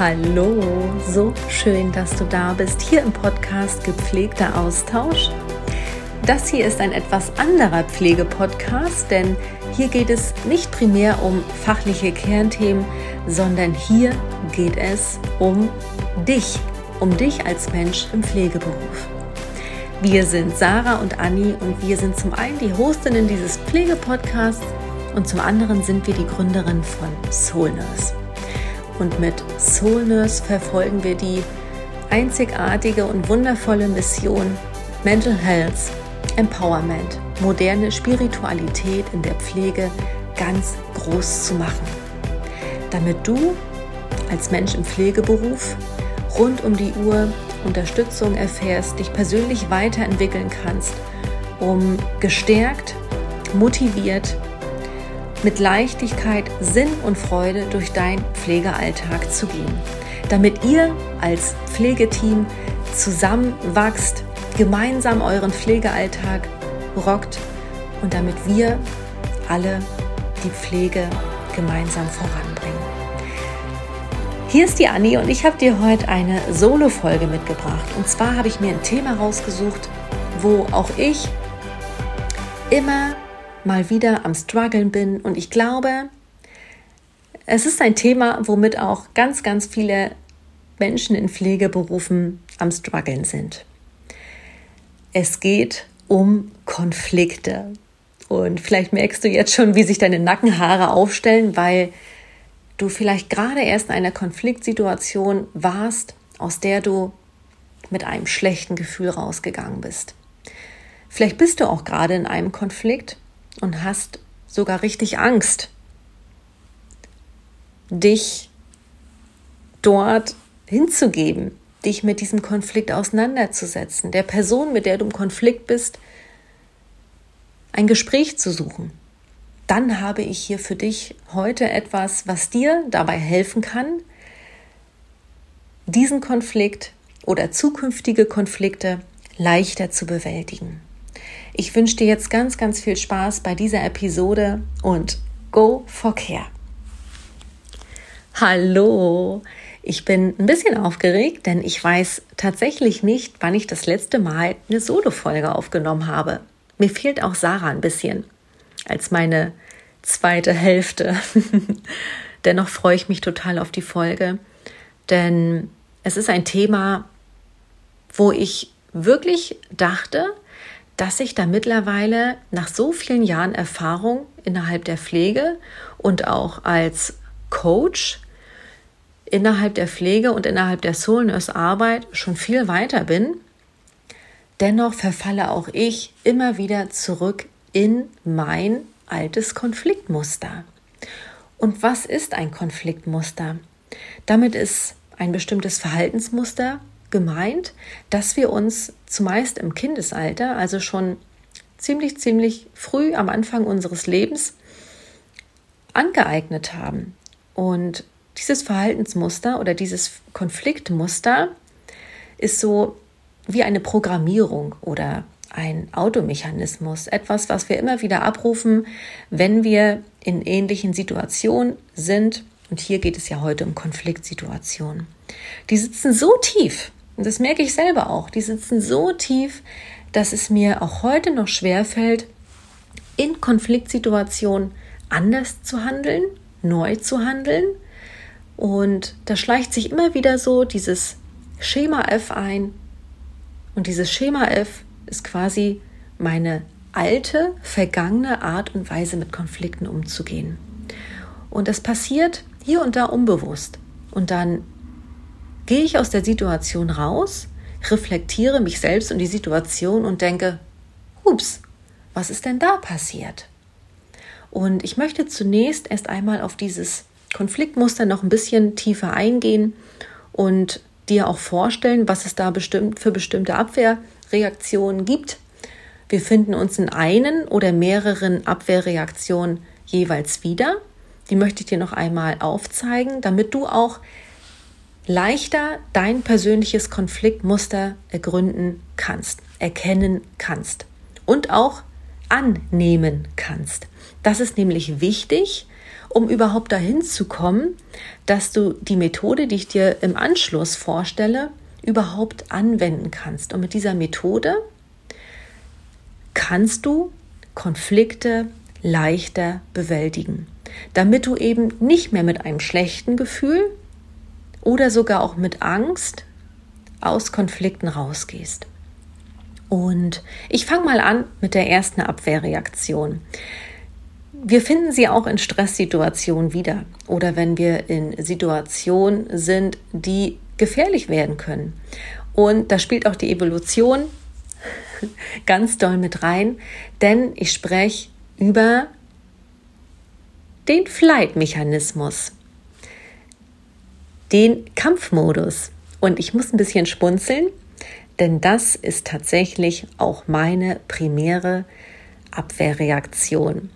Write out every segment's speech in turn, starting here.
Hallo, so schön, dass du da bist, hier im Podcast Gepflegter Austausch. Das hier ist ein etwas anderer Pflegepodcast, denn hier geht es nicht primär um fachliche Kernthemen, sondern hier geht es um dich, um dich als Mensch im Pflegeberuf. Wir sind Sarah und Anni und wir sind zum einen die Hostinnen dieses Pflegepodcasts und zum anderen sind wir die Gründerin von Soul Nurse. Und mit Soul Nurse verfolgen wir die einzigartige und wundervolle Mission Mental Health, Empowerment, moderne Spiritualität in der Pflege ganz groß zu machen. Damit du als Mensch im Pflegeberuf rund um die Uhr Unterstützung erfährst, dich persönlich weiterentwickeln kannst, um gestärkt, motiviert mit Leichtigkeit, Sinn und Freude durch deinen Pflegealltag zu gehen. Damit ihr als Pflegeteam zusammenwachst, gemeinsam euren Pflegealltag rockt und damit wir alle die Pflege gemeinsam voranbringen. Hier ist die Anni und ich habe dir heute eine Solo-Folge mitgebracht. Und zwar habe ich mir ein Thema rausgesucht, wo auch ich immer mal wieder am Struggeln bin. Und ich glaube, es ist ein Thema, womit auch ganz, ganz viele Menschen in Pflegeberufen am Struggeln sind. Es geht um Konflikte. Und vielleicht merkst du jetzt schon, wie sich deine Nackenhaare aufstellen, weil du vielleicht gerade erst in einer Konfliktsituation warst, aus der du mit einem schlechten Gefühl rausgegangen bist. Vielleicht bist du auch gerade in einem Konflikt und hast sogar richtig Angst, dich dort hinzugeben, dich mit diesem Konflikt auseinanderzusetzen, der Person, mit der du im Konflikt bist, ein Gespräch zu suchen. Dann habe ich hier für dich heute etwas, was dir dabei helfen kann, diesen Konflikt oder zukünftige Konflikte leichter zu bewältigen. Ich wünsche dir jetzt ganz, ganz viel Spaß bei dieser Episode und go for care. Hallo, ich bin ein bisschen aufgeregt, denn ich weiß tatsächlich nicht, wann ich das letzte Mal eine Solo-Folge aufgenommen habe. Mir fehlt auch Sarah ein bisschen als meine zweite Hälfte. Dennoch freue ich mich total auf die Folge, denn es ist ein Thema, wo ich wirklich dachte, dass ich da mittlerweile nach so vielen Jahren Erfahrung innerhalb der Pflege und auch als Coach innerhalb der Pflege und innerhalb der Soul Nurse Arbeit schon viel weiter bin. Dennoch verfalle auch ich immer wieder zurück in mein altes Konfliktmuster. Und was ist ein Konfliktmuster? Damit ist ein bestimmtes Verhaltensmuster gemeint, dass wir uns zumeist im Kindesalter, also schon ziemlich, ziemlich früh am Anfang unseres Lebens, angeeignet haben. Und dieses Verhaltensmuster oder dieses Konfliktmuster ist so wie eine Programmierung oder ein Automechanismus, etwas, was wir immer wieder abrufen, wenn wir in ähnlichen Situationen sind. Und hier geht es ja heute um Konfliktsituationen. Die sitzen so tief und das merke ich selber auch. Die sitzen so tief, dass es mir auch heute noch schwer fällt, in Konfliktsituationen anders zu handeln, neu zu handeln. Und da schleicht sich immer wieder so dieses Schema F ein. Und dieses Schema F ist quasi meine alte, vergangene Art und Weise, mit Konflikten umzugehen. Und das passiert hier und da unbewusst. Und dann gehe ich aus der Situation raus, reflektiere mich selbst und die Situation und denke, ups, was ist denn da passiert? Und ich möchte zunächst erst einmal auf dieses Konfliktmuster noch ein bisschen tiefer eingehen und dir auch vorstellen, was es da bestimmt für bestimmte Abwehrreaktionen gibt. Wir finden uns in einen oder mehreren Abwehrreaktionen jeweils wieder. Die möchte ich dir noch einmal aufzeigen, damit du auch leichter dein persönliches Konfliktmuster ergründen kannst, erkennen kannst und auch annehmen kannst. Das ist nämlich wichtig, um überhaupt dahin zu kommen, dass du die Methode, die ich dir im Anschluss vorstelle, überhaupt anwenden kannst. Und mit dieser Methode kannst du Konflikte leichter bewältigen, damit du eben nicht mehr mit einem schlechten Gefühl oder sogar auch mit Angst aus Konflikten rausgehst. Und ich fange mal an mit der ersten Abwehrreaktion. Wir finden sie auch in Stresssituationen wieder oder wenn wir in Situationen sind, die gefährlich werden können. Und da spielt auch die Evolution ganz doll mit rein, denn ich spreche über den Flight-Mechanismus, den Kampfmodus. Und ich muss ein bisschen spunzeln, denn das ist tatsächlich auch meine primäre Abwehrreaktion.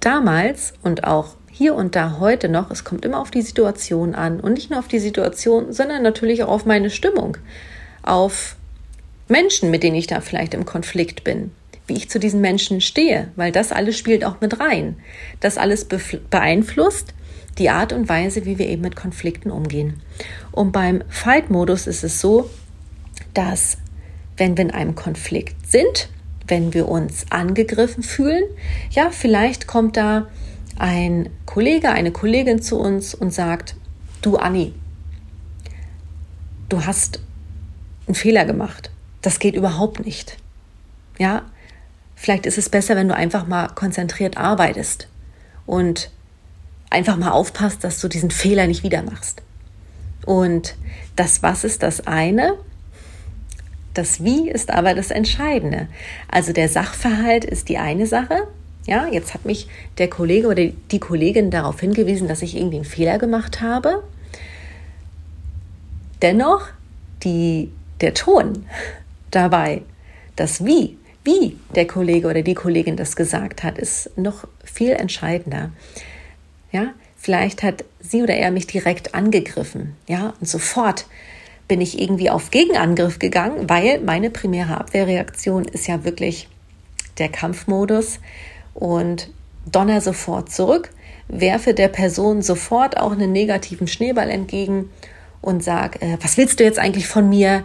Damals und auch hier und da heute noch, es kommt immer auf die Situation an und nicht nur auf die Situation, sondern natürlich auch auf meine Stimmung, auf Menschen, mit denen ich da vielleicht im Konflikt bin, wie ich zu diesen Menschen stehe, weil das alles spielt auch mit rein. Das alles beeinflusst die Art und Weise, wie wir eben mit Konflikten umgehen. Und beim Fight-Modus ist es so, dass wenn wir in einem Konflikt sind, wenn wir uns angegriffen fühlen, ja, vielleicht kommt da ein Kollege, eine Kollegin zu uns und sagt, du Anni, du hast einen Fehler gemacht. Das geht überhaupt nicht. Ja, vielleicht ist es besser, wenn du einfach mal konzentriert arbeitest und einfach mal aufpasst, dass du diesen Fehler nicht wieder machst. Und das Was ist das eine. Das Wie ist aber das Entscheidende. Also der Sachverhalt ist die eine Sache, ja, jetzt hat mich der Kollege oder die Kollegin darauf hingewiesen, dass ich irgendwie einen Fehler gemacht habe. Dennoch die, der Ton dabei, das Wie, wie der Kollege oder die Kollegin das gesagt hat, ist noch viel entscheidender. Ja, vielleicht hat sie oder er mich direkt angegriffen, ja, und sofort bin ich irgendwie auf Gegenangriff gegangen, weil meine primäre Abwehrreaktion ist ja wirklich der Kampfmodus und donner sofort zurück, werfe der Person sofort auch einen negativen Schneeball entgegen und sag, äh, was willst du jetzt eigentlich von mir?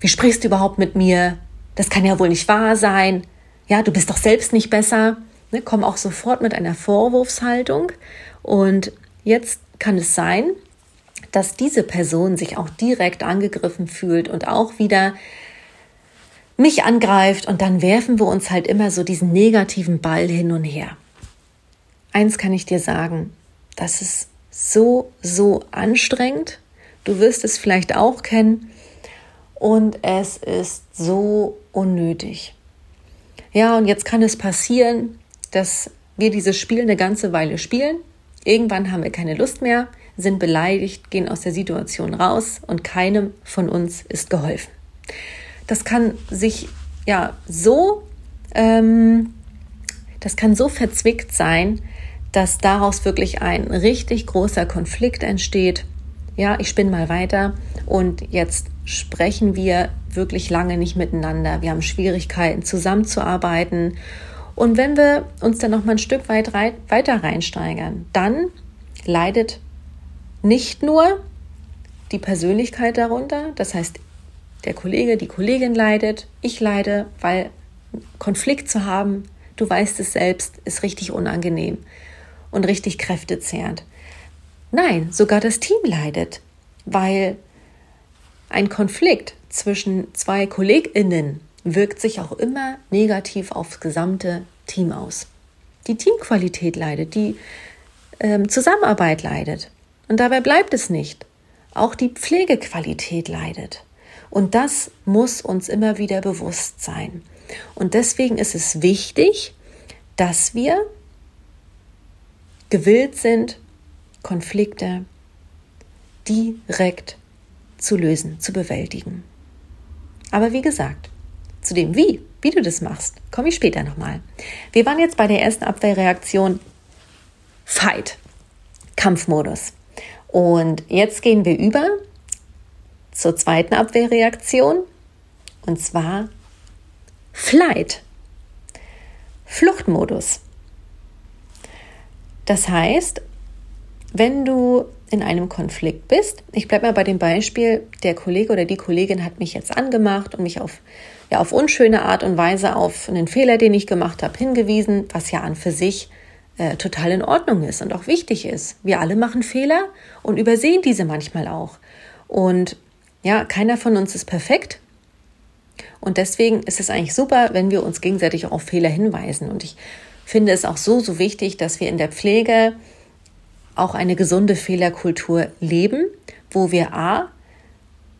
Wie sprichst du überhaupt mit mir? Das kann ja wohl nicht wahr sein. Ja, du bist doch selbst nicht besser. Ne, komm auch sofort mit einer Vorwurfshaltung. Und jetzt kann es sein, dass diese Person sich auch direkt angegriffen fühlt und auch wieder mich angreift und dann werfen wir uns halt immer so diesen negativen Ball hin und her. Eins kann ich dir sagen, das ist so, so anstrengend. Du wirst es vielleicht auch kennen und es ist so unnötig. Ja, und jetzt kann es passieren, dass wir dieses Spiel eine ganze Weile spielen. Irgendwann haben wir keine Lust mehr, sind beleidigt, gehen aus der Situation raus und keinem von uns ist geholfen das kann sich ja so, ähm, das kann so verzwickt sein, dass daraus wirklich ein richtig großer Konflikt entsteht. Ja, ich spinne mal weiter und jetzt sprechen wir wirklich lange nicht miteinander. Wir haben Schwierigkeiten zusammenzuarbeiten. Und wenn wir uns dann noch mal ein Stück weit rei weiter reinsteigern, dann leidet nicht nur die Persönlichkeit darunter, das heißt, der Kollege, die Kollegin leidet, ich leide, weil Konflikt zu haben, du weißt es selbst, ist richtig unangenehm und richtig kräftezehrend. Nein, sogar das Team leidet, weil ein Konflikt zwischen zwei Kolleginnen wirkt sich auch immer negativ aufs gesamte Team aus. Die Teamqualität leidet, die ähm, Zusammenarbeit leidet. Und dabei bleibt es nicht. Auch die Pflegequalität leidet. Und das muss uns immer wieder bewusst sein. Und deswegen ist es wichtig, dass wir gewillt sind, Konflikte direkt zu lösen, zu bewältigen. Aber wie gesagt, zu dem Wie, wie du das machst, komme ich später nochmal. Wir waren jetzt bei der ersten Abwehrreaktion Fight, Kampfmodus. Und jetzt gehen wir über zur zweiten Abwehrreaktion und zwar Flight, Fluchtmodus. Das heißt, wenn du in einem Konflikt bist, ich bleibe mal bei dem Beispiel, der Kollege oder die Kollegin hat mich jetzt angemacht und mich auf, ja, auf unschöne Art und Weise auf einen Fehler, den ich gemacht habe, hingewiesen, was ja an für sich äh, total in Ordnung ist und auch wichtig ist. Wir alle machen Fehler und übersehen diese manchmal auch. Und ja, keiner von uns ist perfekt. Und deswegen ist es eigentlich super, wenn wir uns gegenseitig auch auf Fehler hinweisen. Und ich finde es auch so, so wichtig, dass wir in der Pflege auch eine gesunde Fehlerkultur leben, wo wir A,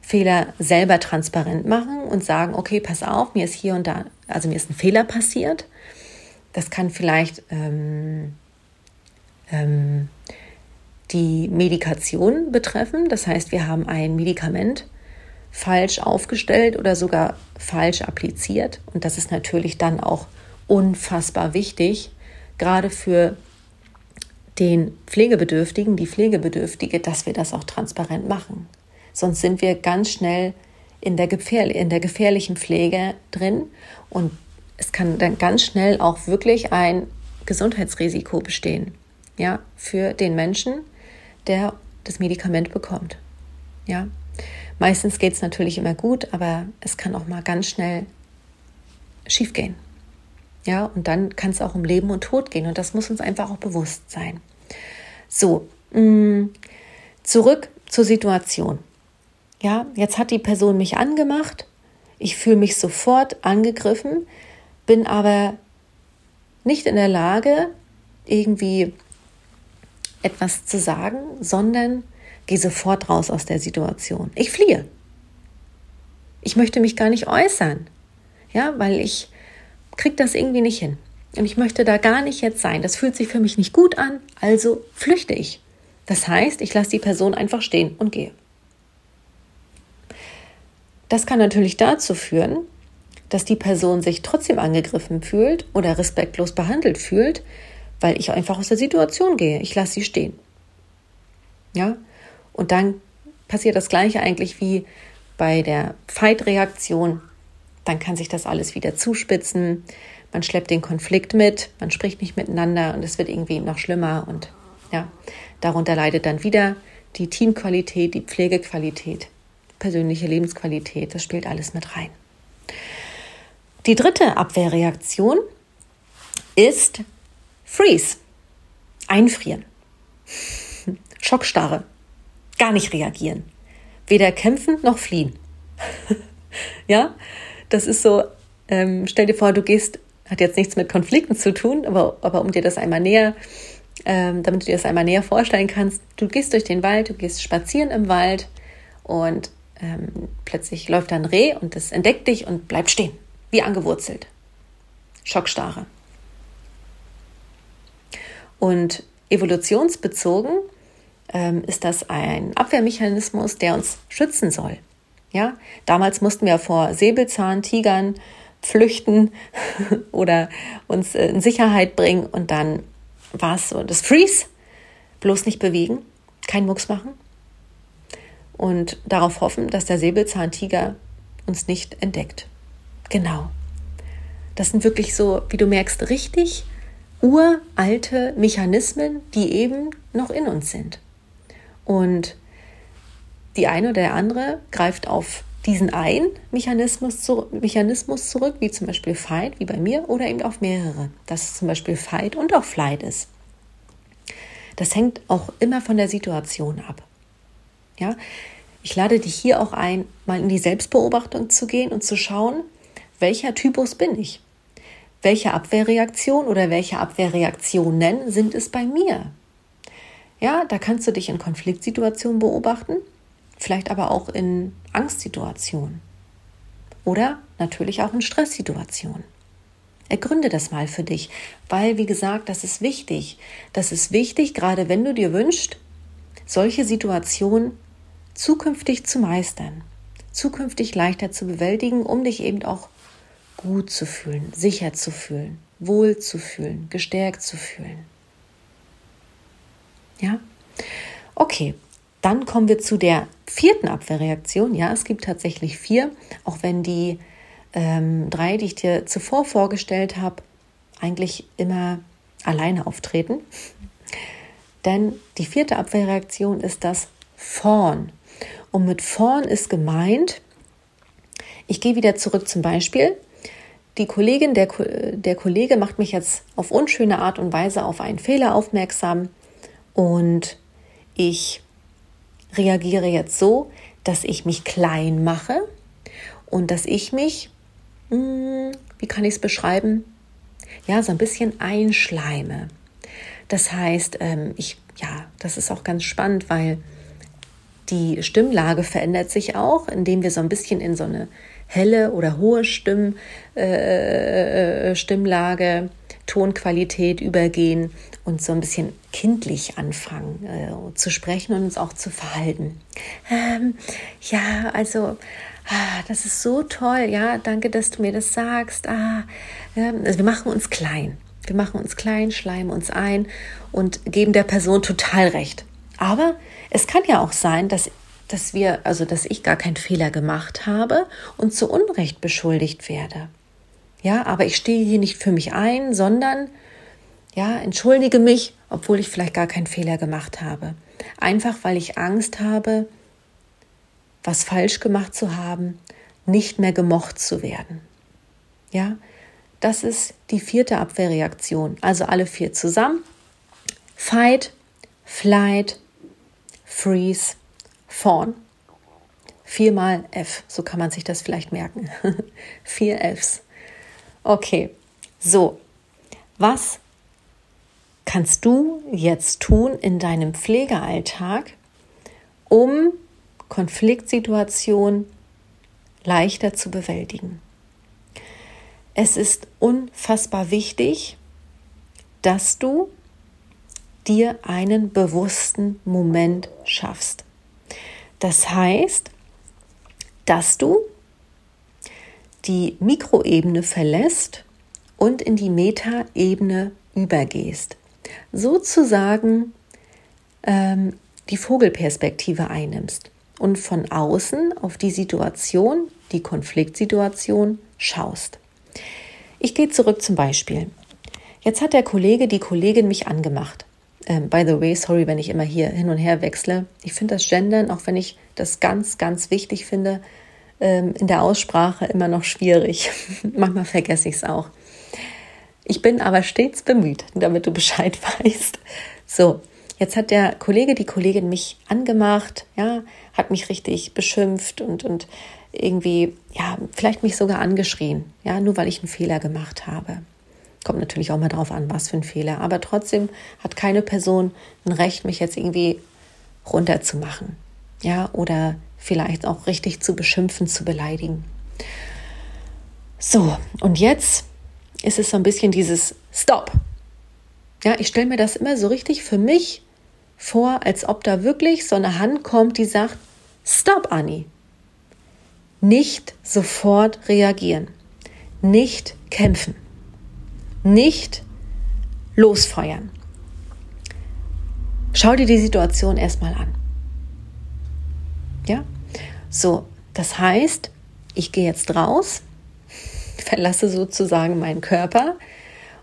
Fehler selber transparent machen und sagen, okay, pass auf, mir ist hier und da, also mir ist ein Fehler passiert. Das kann vielleicht ähm, ähm, die Medikation betreffen. Das heißt, wir haben ein Medikament falsch aufgestellt oder sogar falsch appliziert. Und das ist natürlich dann auch unfassbar wichtig, gerade für den Pflegebedürftigen, die Pflegebedürftige, dass wir das auch transparent machen. Sonst sind wir ganz schnell in der, gefähr in der gefährlichen Pflege drin und es kann dann ganz schnell auch wirklich ein Gesundheitsrisiko bestehen, ja, für den Menschen, der das Medikament bekommt. Ja, meistens geht es natürlich immer gut, aber es kann auch mal ganz schnell schiefgehen. Ja, und dann kann es auch um Leben und Tod gehen und das muss uns einfach auch bewusst sein. So, mh, mm, zurück zur Situation. Ja, jetzt hat die Person mich angemacht. Ich fühle mich sofort angegriffen, bin aber nicht in der Lage, irgendwie etwas zu sagen, sondern gehe sofort raus aus der Situation. Ich fliehe. Ich möchte mich gar nicht äußern. Ja, weil ich kriege das irgendwie nicht hin. Und ich möchte da gar nicht jetzt sein. Das fühlt sich für mich nicht gut an, also flüchte ich. Das heißt, ich lasse die Person einfach stehen und gehe. Das kann natürlich dazu führen, dass die Person sich trotzdem angegriffen fühlt oder respektlos behandelt fühlt, weil ich einfach aus der Situation gehe. Ich lasse sie stehen. Ja? Und dann passiert das Gleiche eigentlich wie bei der Fight-Reaktion. Dann kann sich das alles wieder zuspitzen man schleppt den Konflikt mit, man spricht nicht miteinander und es wird irgendwie noch schlimmer und ja, darunter leidet dann wieder die Teamqualität, die Pflegequalität, persönliche Lebensqualität, das spielt alles mit rein. Die dritte Abwehrreaktion ist Freeze, einfrieren, Schockstarre, gar nicht reagieren, weder kämpfen noch fliehen. ja, das ist so, ähm, stell dir vor, du gehst hat jetzt nichts mit Konflikten zu tun, aber, aber um dir das einmal näher, ähm, damit du dir das einmal näher vorstellen kannst, du gehst durch den Wald, du gehst spazieren im Wald und ähm, plötzlich läuft da ein Reh und es entdeckt dich und bleibt stehen, wie angewurzelt. Schockstarre. Und evolutionsbezogen ähm, ist das ein Abwehrmechanismus, der uns schützen soll. Ja, damals mussten wir vor Säbelzahn, Tigern, flüchten oder uns in Sicherheit bringen und dann war es so das Freeze, bloß nicht bewegen, kein Mucks machen und darauf hoffen, dass der Säbelzahntiger uns nicht entdeckt. Genau. Das sind wirklich so, wie du merkst, richtig uralte Mechanismen, die eben noch in uns sind. Und die eine oder der andere greift auf diesen einen Mechanismus, zu, Mechanismus zurück, wie zum Beispiel Fight, wie bei mir, oder eben auf mehrere, dass es zum Beispiel Fight und auch Flight ist. Das hängt auch immer von der Situation ab. Ja, ich lade dich hier auch ein, mal in die Selbstbeobachtung zu gehen und zu schauen, welcher Typus bin ich? Welche Abwehrreaktion oder welche Abwehrreaktionen sind es bei mir? Ja, da kannst du dich in Konfliktsituationen beobachten vielleicht aber auch in Angstsituationen oder natürlich auch in Stresssituationen. Ergründe das mal für dich, weil, wie gesagt, das ist wichtig. Das ist wichtig, gerade wenn du dir wünschst, solche Situationen zukünftig zu meistern, zukünftig leichter zu bewältigen, um dich eben auch gut zu fühlen, sicher zu fühlen, wohl zu fühlen, gestärkt zu fühlen. Ja? Okay, dann kommen wir zu der vierten Abwehrreaktion. Ja, es gibt tatsächlich vier, auch wenn die ähm, drei, die ich dir zuvor vorgestellt habe, eigentlich immer alleine auftreten. Denn die vierte Abwehrreaktion ist das Vorn. Und mit vorn ist gemeint, ich gehe wieder zurück zum Beispiel. Die Kollegin, der, der Kollege macht mich jetzt auf unschöne Art und Weise auf einen Fehler aufmerksam und ich reagiere jetzt so, dass ich mich klein mache und dass ich mich, hm, wie kann ich es beschreiben, ja, so ein bisschen einschleime. Das heißt, ähm, ich, ja, das ist auch ganz spannend, weil die Stimmlage verändert sich auch, indem wir so ein bisschen in so eine helle oder hohe Stimm, äh, äh, Stimmlage, Tonqualität übergehen und so ein bisschen kindlich anfangen äh, zu sprechen und uns auch zu verhalten. Ähm, ja, also ah, das ist so toll. Ja, danke, dass du mir das sagst. Ah, ähm, also wir machen uns klein. Wir machen uns klein, schleimen uns ein und geben der Person total recht. Aber es kann ja auch sein, dass, dass wir, also dass ich gar keinen Fehler gemacht habe und zu Unrecht beschuldigt werde. Ja, aber ich stehe hier nicht für mich ein, sondern ja, entschuldige mich, obwohl ich vielleicht gar keinen Fehler gemacht habe. Einfach weil ich Angst habe, was falsch gemacht zu haben, nicht mehr gemocht zu werden. Ja, das ist die vierte Abwehrreaktion. Also alle vier zusammen. Fight, Flight, Freeze, Fawn. Viermal F, so kann man sich das vielleicht merken. Vier Fs. Okay, so. Was kannst du jetzt tun in deinem Pflegealltag, um Konfliktsituationen leichter zu bewältigen? Es ist unfassbar wichtig, dass du dir einen bewussten Moment schaffst. Das heißt, dass du die Mikroebene verlässt und in die Metaebene übergehst. Sozusagen ähm, die Vogelperspektive einnimmst und von außen auf die Situation, die Konfliktsituation schaust. Ich gehe zurück zum Beispiel. Jetzt hat der Kollege, die Kollegin mich angemacht. Ähm, by the way, sorry, wenn ich immer hier hin und her wechsle. Ich finde das Gendern, auch wenn ich das ganz, ganz wichtig finde, ähm, in der Aussprache immer noch schwierig. Manchmal vergesse ich es auch. Ich bin aber stets bemüht, damit du Bescheid weißt. So, jetzt hat der Kollege, die Kollegin mich angemacht, ja, hat mich richtig beschimpft und, und irgendwie, ja, vielleicht mich sogar angeschrien, ja, nur weil ich einen Fehler gemacht habe. Kommt natürlich auch mal drauf an, was für ein Fehler. Aber trotzdem hat keine Person ein Recht, mich jetzt irgendwie runterzumachen. Ja, oder vielleicht auch richtig zu beschimpfen, zu beleidigen. So, und jetzt ist es so ein bisschen dieses Stop. Ja, ich stelle mir das immer so richtig für mich vor, als ob da wirklich so eine Hand kommt, die sagt, Stop, Anni. Nicht sofort reagieren. Nicht kämpfen nicht losfeuern. Schau dir die Situation erstmal an. Ja? So, das heißt, ich gehe jetzt raus, verlasse sozusagen meinen Körper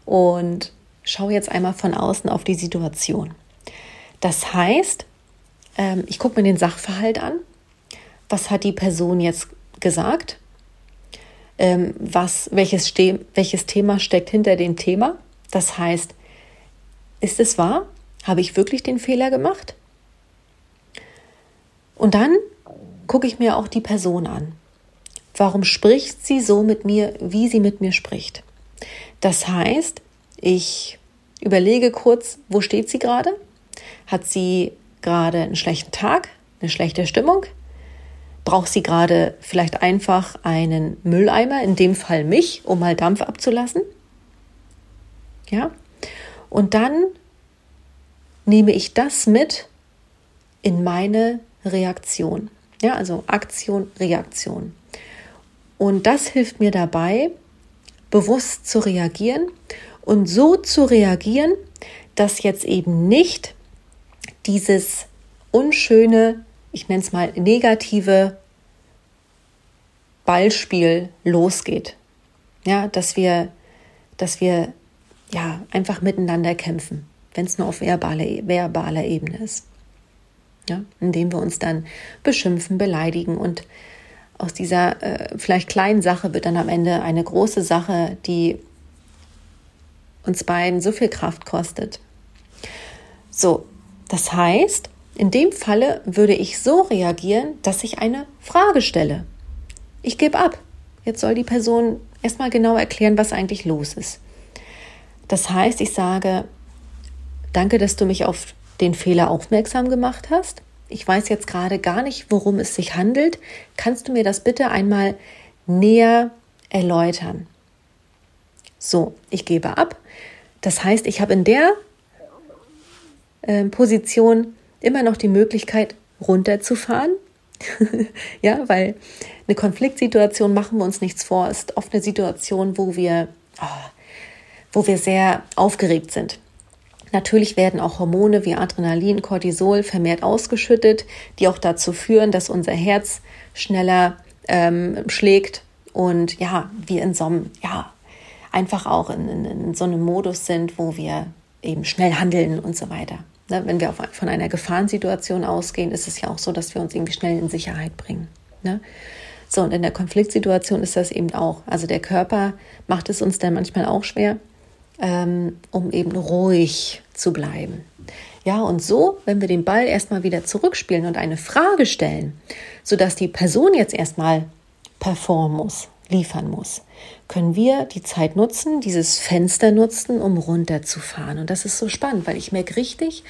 und schaue jetzt einmal von außen auf die Situation. Das heißt, ähm, ich gucke mir den Sachverhalt an. Was hat die Person jetzt gesagt? Ähm, was, welches, welches Thema steckt hinter dem Thema. Das heißt, ist es wahr? Habe ich wirklich den Fehler gemacht? Und dann gucke ich mir auch die Person an. Warum spricht sie so mit mir, wie sie mit mir spricht? Das heißt, ich überlege kurz, wo steht sie gerade? Hat sie gerade einen schlechten Tag, eine schlechte Stimmung? Braucht sie gerade vielleicht einfach einen Mülleimer, in dem Fall mich, um mal Dampf abzulassen? Ja? Und dann nehme ich das mit in meine Reaktion. Ja, also Aktion, Reaktion. Und das hilft mir dabei, bewusst zu reagieren und so zu reagieren, dass jetzt eben nicht dieses unschöne ich nenne es mal, negative Ballspiel losgeht. Ja, dass wir, dass wir ja einfach miteinander kämpfen. wenn es nur auf verbaler, verbaler Ebene ist. Ja, indem wir uns dann beschimpfen, beleidigen und aus dieser äh, vielleicht kleinen Sache wird dann am Ende eine große Sache, die uns beiden so viel Kraft kostet. So, das heißt, in dem Falle würde ich so reagieren, dass ich eine Frage stelle. Ich gebe ab. Jetzt soll die Person erstmal genau erklären, was eigentlich los ist. Das heißt, ich sage, danke, dass du mich auf den Fehler aufmerksam gemacht hast. Ich weiß jetzt gerade gar nicht, worum es sich handelt. Kannst du mir das bitte einmal näher erläutern? So, ich gebe ab. Das heißt, ich habe in der äh, Position immer noch die Möglichkeit, runterzufahren. ja, weil eine Konfliktsituation machen wir uns nichts vor, ist oft eine Situation, wo wir, oh, wo wir sehr aufgeregt sind. Natürlich werden auch Hormone wie Adrenalin, Cortisol vermehrt ausgeschüttet, die auch dazu führen, dass unser Herz schneller ähm, schlägt und ja, wir in so einem, ja, einfach auch in, in, in so einem Modus sind, wo wir eben schnell handeln und so weiter. Ne, wenn wir von einer Gefahrensituation ausgehen, ist es ja auch so, dass wir uns irgendwie schnell in Sicherheit bringen. Ne? So, und in der Konfliktsituation ist das eben auch. Also der Körper macht es uns dann manchmal auch schwer, ähm, um eben ruhig zu bleiben. Ja, und so, wenn wir den Ball erstmal wieder zurückspielen und eine Frage stellen, sodass die Person jetzt erstmal performen muss, liefern muss, können wir die Zeit nutzen, dieses Fenster nutzen, um runterzufahren. Und das ist so spannend, weil ich merke richtig,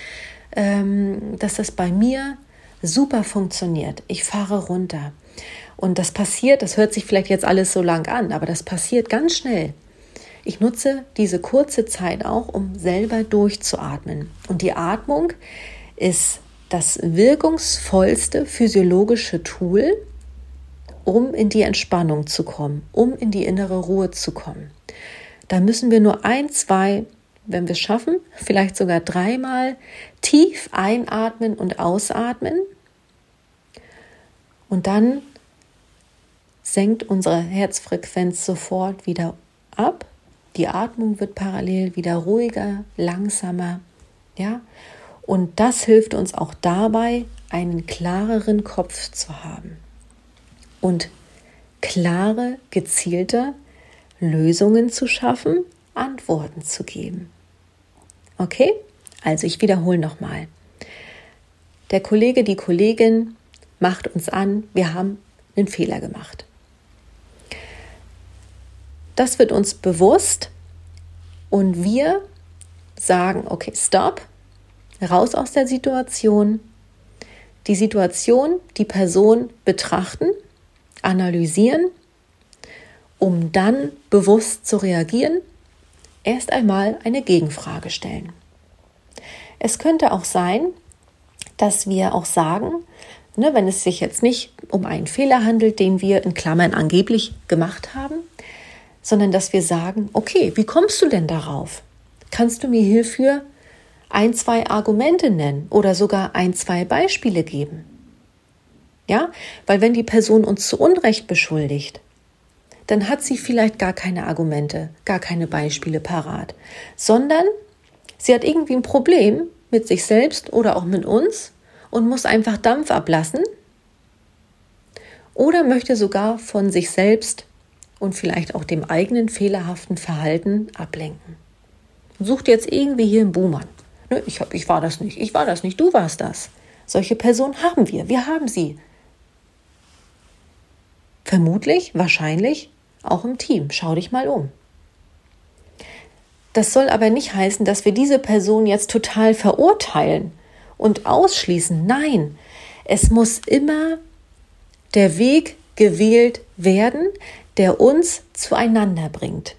ähm, dass das bei mir super funktioniert. Ich fahre runter. Und das passiert, das hört sich vielleicht jetzt alles so lang an, aber das passiert ganz schnell. Ich nutze diese kurze Zeit auch, um selber durchzuatmen. Und die Atmung ist das wirkungsvollste physiologische Tool, um in die Entspannung zu kommen, um in die innere Ruhe zu kommen. Da müssen wir nur ein, zwei, wenn wir es schaffen, vielleicht sogar dreimal tief einatmen und ausatmen. Und dann senkt unsere Herzfrequenz sofort wieder ab die Atmung wird parallel wieder ruhiger, langsamer, ja? Und das hilft uns auch dabei, einen klareren Kopf zu haben und klare, gezielte Lösungen zu schaffen, Antworten zu geben. Okay? Also ich wiederhole nochmal. Der Kollege, die Kollegin macht uns an, wir haben einen Fehler gemacht. Das wird uns bewusst und wir sagen, okay, stopp, raus aus der Situation, die Situation, die Person betrachten, analysieren, um dann bewusst zu reagieren, erst einmal eine Gegenfrage stellen. Es könnte auch sein, dass wir auch sagen, ne, wenn es sich jetzt nicht um einen Fehler handelt, den wir in Klammern angeblich gemacht haben, sondern dass wir sagen, okay, wie kommst du denn darauf? Kannst du mir hierfür ein, zwei Argumente nennen oder sogar ein, zwei Beispiele geben? Ja, weil wenn die Person uns zu Unrecht beschuldigt, dann hat sie vielleicht gar keine Argumente, gar keine Beispiele parat, sondern sie hat irgendwie ein Problem mit sich selbst oder auch mit uns und muss einfach Dampf ablassen oder möchte sogar von sich selbst und vielleicht auch dem eigenen fehlerhaften Verhalten ablenken. Sucht jetzt irgendwie hier einen Buhmann. Ne, ich, hab, ich war das nicht, ich war das nicht, du warst das. Solche Personen haben wir, wir haben sie. Vermutlich, wahrscheinlich auch im Team. Schau dich mal um. Das soll aber nicht heißen, dass wir diese Person jetzt total verurteilen und ausschließen. Nein, es muss immer der Weg gewählt werden, der uns zueinander bringt.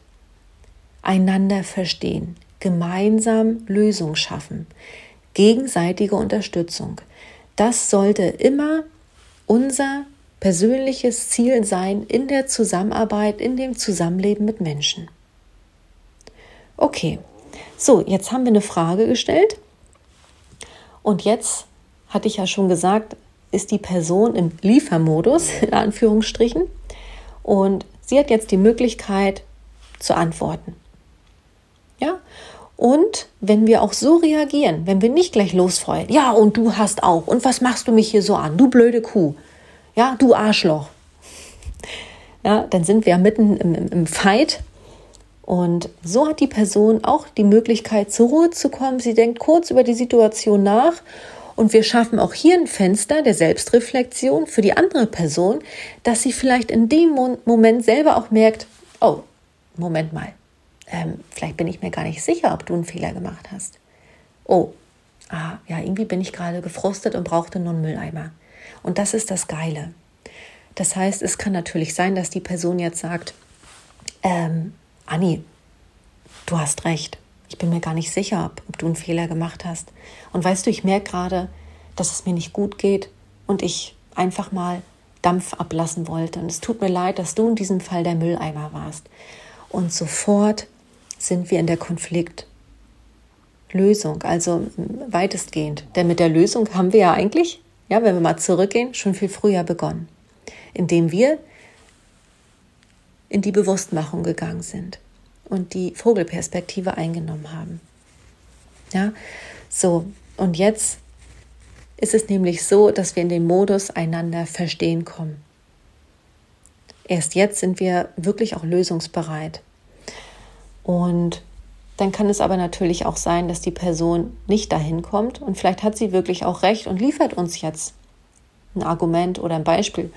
Einander verstehen, gemeinsam Lösung schaffen, gegenseitige Unterstützung. Das sollte immer unser persönliches Ziel sein in der Zusammenarbeit, in dem Zusammenleben mit Menschen. Okay, so, jetzt haben wir eine Frage gestellt und jetzt hatte ich ja schon gesagt, ist die Person im Liefermodus, in Anführungsstrichen. Und sie hat jetzt die Möglichkeit zu antworten. Ja? Und wenn wir auch so reagieren, wenn wir nicht gleich losfeuern, ja, und du hast auch, und was machst du mich hier so an, du blöde Kuh, ja, du Arschloch, ja, dann sind wir mitten im, im, im Fight. Und so hat die Person auch die Möglichkeit, zur Ruhe zu kommen. Sie denkt kurz über die Situation nach und wir schaffen auch hier ein Fenster der Selbstreflexion für die andere Person, dass sie vielleicht in dem Moment selber auch merkt, oh, Moment mal, ähm, vielleicht bin ich mir gar nicht sicher, ob du einen Fehler gemacht hast. Oh, ah, ja, irgendwie bin ich gerade gefrustet und brauchte nur einen Mülleimer. Und das ist das Geile. Das heißt, es kann natürlich sein, dass die Person jetzt sagt, ähm, Anni, du hast recht. Ich bin mir gar nicht sicher, ob, du einen Fehler gemacht hast. Und weißt du, ich merke gerade, dass es mir nicht gut geht und ich einfach mal Dampf ablassen wollte. Und es tut mir leid, dass du in diesem Fall der Mülleimer warst. Und sofort sind wir in der Konfliktlösung, also weitestgehend. Denn mit der Lösung haben wir ja eigentlich, ja, wenn wir mal zurückgehen, schon viel früher begonnen, indem wir in die Bewusstmachung gegangen sind und die Vogelperspektive eingenommen haben. Ja, so, und jetzt ist es nämlich so, dass wir in den Modus einander verstehen kommen. Erst jetzt sind wir wirklich auch lösungsbereit. Und dann kann es aber natürlich auch sein, dass die Person nicht dahin kommt und vielleicht hat sie wirklich auch recht und liefert uns jetzt ein Argument oder ein Beispiel.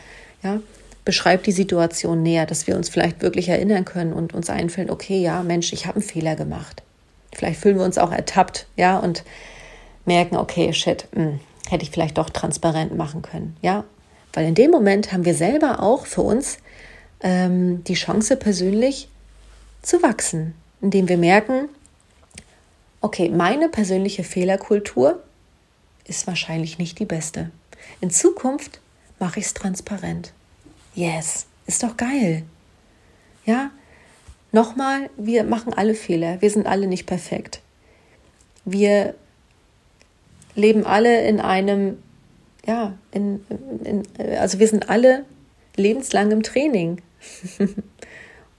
Ja, beschreibt die Situation näher, dass wir uns vielleicht wirklich erinnern können und uns einfällt, okay, ja, Mensch, ich habe einen Fehler gemacht. Vielleicht fühlen wir uns auch ertappt, ja, und merken, okay, shit, mh, hm, hätte ich vielleicht doch transparent machen können, ja, weil in dem Moment haben wir selber auch für uns ähm, die Chance persönlich zu wachsen, indem wir merken, okay, meine persönliche Fehlerkultur ist wahrscheinlich nicht die beste. In Zukunft mache ich es transparent. Yes, ist doch geil. Ja, nochmal, wir machen alle Fehler, wir sind alle nicht perfekt. Wir leben alle in einem, ja, in, in, also wir sind alle lebenslang im Training.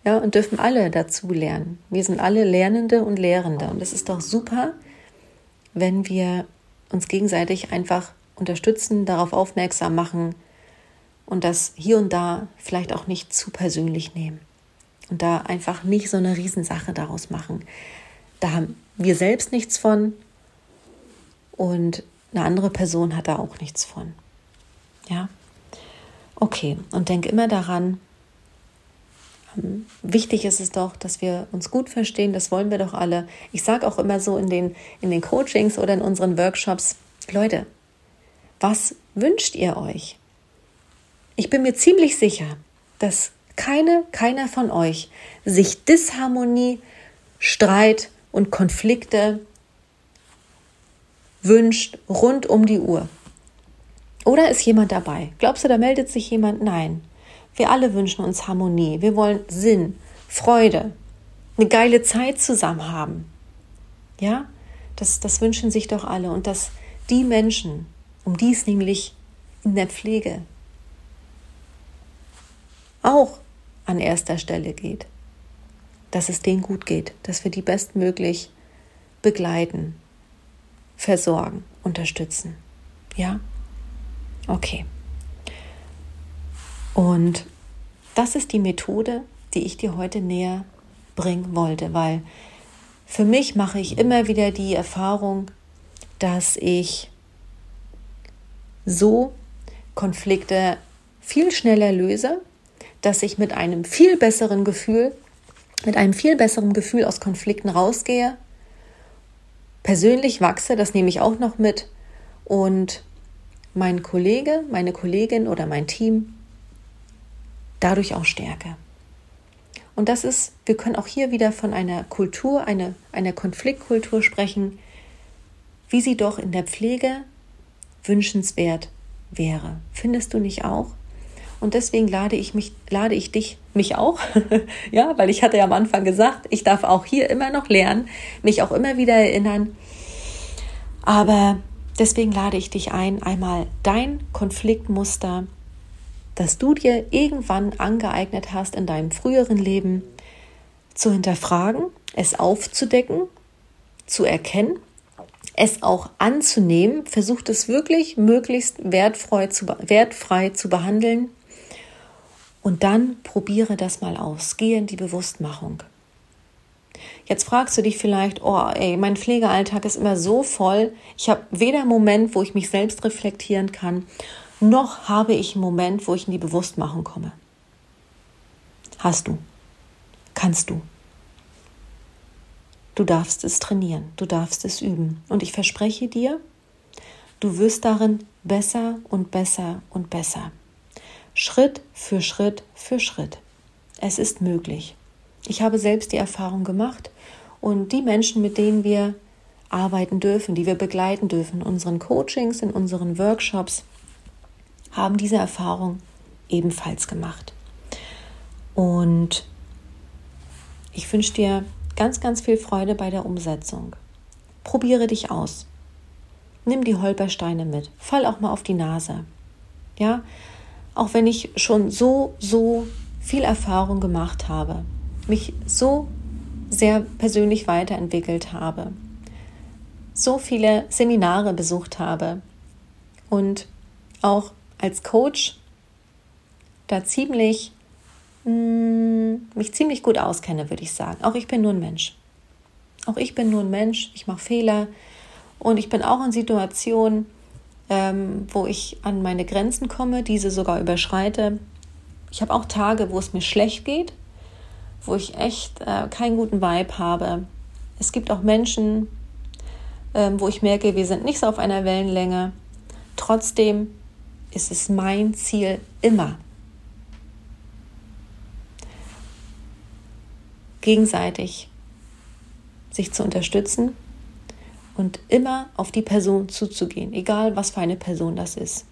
ja, und dürfen alle dazu lernen. Wir sind alle Lernende und Lehrende. Und es ist doch super, wenn wir uns gegenseitig einfach unterstützen, darauf aufmerksam machen, und das hier und da vielleicht auch nicht zu persönlich nehmen und da einfach nicht so eine Riesensache daraus machen. Da haben wir selbst nichts von und eine andere Person hat da auch nichts von. Ja? Okay, und denk immer daran, wichtig ist es doch, dass wir uns gut verstehen, das wollen wir doch alle. Ich sage auch immer so in den, in den Coachings oder in unseren Workshops, Leute, was wünscht ihr euch? Ich bin mir ziemlich sicher, dass keine, keiner von euch sich Disharmonie, Streit und Konflikte wünscht rund um die Uhr. Oder ist jemand dabei? Glaubst du, da meldet sich jemand? Nein. Wir alle wünschen uns Harmonie. Wir wollen Sinn, Freude, eine geile Zeit zusammen haben. Ja, das, das wünschen sich doch alle. Und dass die Menschen, um die es nämlich in der Pflege auch an erster Stelle geht. Dass es denen gut geht, dass wir die bestmöglich begleiten, versorgen, unterstützen. Ja? Okay. Und das ist die Methode, die ich dir heute näher bringen wollte, weil für mich mache ich immer wieder die Erfahrung, dass ich so Konflikte viel schneller löse, dass ich mit einem viel besseren Gefühl, mit einem viel besseren Gefühl aus Konflikten rausgehe, persönlich wachse, das nehme ich auch noch mit. Und mein Kollege, meine Kollegin oder mein Team dadurch auch stärke. Und das ist, wir können auch hier wieder von einer Kultur, eine, einer Konfliktkultur sprechen, wie sie doch in der Pflege wünschenswert wäre. Findest du nicht auch? Und deswegen lade ich mich, lade ich dich, mich auch, ja, weil ich hatte ja am Anfang gesagt, ich darf auch hier immer noch lernen, mich auch immer wieder erinnern. Aber deswegen lade ich dich ein, einmal dein Konfliktmuster, das du dir irgendwann angeeignet hast in deinem früheren Leben, zu hinterfragen, es aufzudecken zu erkennen, es auch anzunehmen, versucht es wirklich möglichst wertfrei zu, wertfrei zu behandeln und dann probiere das mal aus. Gehe in die Bewusstmachung. Jetzt fragst du dich vielleicht, oh, ey, mein Pflegealltag ist immer so voll. Ich habe weder einen Moment, wo ich mich selbst reflektieren kann, noch habe ich einen Moment, wo ich in die Bewusstmachung komme. Hast du. Kannst du. Du darfst es trainieren, du darfst es üben. Und ich verspreche dir, du wirst darin besser und besser und besser. Schritt für Schritt für Schritt. Es ist möglich. Ich habe selbst die Erfahrung gemacht und die Menschen, mit denen wir arbeiten dürfen, die wir begleiten dürfen in unseren Coachings, in unseren Workshops, haben diese Erfahrung ebenfalls gemacht. Und ich wünsche dir ganz, ganz viel Freude bei der Umsetzung. Probiere dich aus. Nimm die Holpersteine mit. Fall auch mal auf die Nase. Ja, auch wenn ich schon so, so viel Erfahrung gemacht habe, mich so sehr persönlich weiterentwickelt habe, so viele Seminare besucht habe und auch als Coach da ziemlich mm, mich ziemlich gut auskenne, würde ich sagen. Auch ich bin nur ein Mensch. Auch ich bin nur ein Mensch. Ich mache Fehler und ich bin auch in Situationen, ähm, wo ich an meine Grenzen komme, diese sogar überschreite. Ich habe auch Tage, wo es mir schlecht geht, wo ich echt äh, keinen guten Vibe habe. Es gibt auch Menschen, ähm, wo ich merke, wir sind nicht so auf einer Wellenlänge. Trotzdem ist es mein Ziel immer, gegenseitig sich zu unterstützen und immer auf die Person zuzugehen, egal was für eine Person das ist,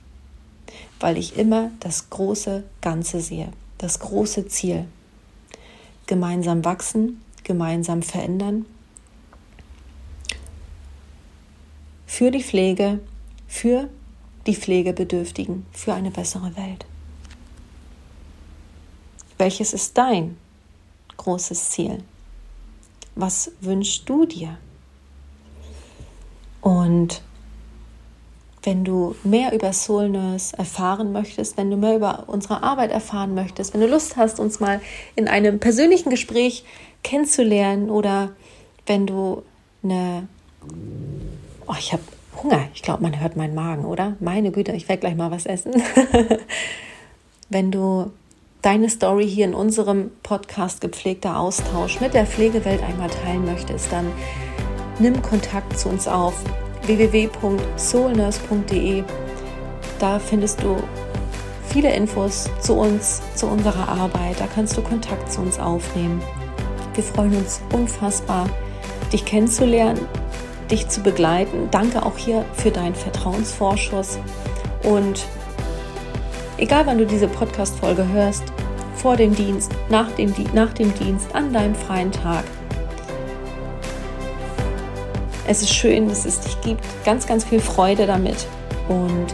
weil ich immer das große Ganze sehe, das große Ziel. Gemeinsam wachsen, gemeinsam verändern. Für die Pflege, für die Pflegebedürftigen, für eine bessere Welt. Welches ist dein großes Ziel? Was wünschst du dir? Und wenn du mehr über Soul Nurse erfahren möchtest, wenn du mehr über unsere Arbeit erfahren möchtest, wenn du Lust hast, uns mal in einem persönlichen Gespräch kennenzulernen oder wenn du eine... Oh, ich habe Hunger. Ich glaube, man hört meinen Magen, oder? Meine Güte, ich werde gleich mal was essen. wenn du deine Story hier in unserem Podcast gepflegter Austausch mit der Pflegewelt einmal teilen möchtest, dann nimm Kontakt zu uns auf www.soulnurse.de. Da findest du viele Infos zu uns, zu unserer Arbeit. Da kannst du Kontakt zu uns aufnehmen. Wir freuen uns unfassbar, dich kennenzulernen, dich zu begleiten. Danke auch hier für deinen Vertrauensvorschuss. Und egal wann du diese Podcast-Folge hörst, vor dem Dienst, nach dem, nach dem Dienst, an deinem freien Tag, es ist schön, dass es dich gibt. Ganz, ganz viel Freude damit. Und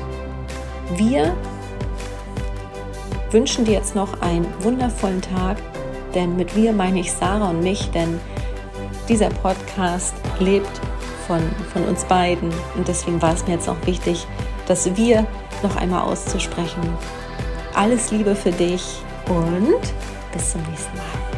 wir wünschen dir jetzt noch einen wundervollen Tag. Denn mit wir meine ich Sarah und mich, denn dieser Podcast lebt von, von uns beiden. Und deswegen war es mir jetzt auch wichtig, dass wir noch einmal auszusprechen. Alles Liebe für dich und bis zum nächsten Mal.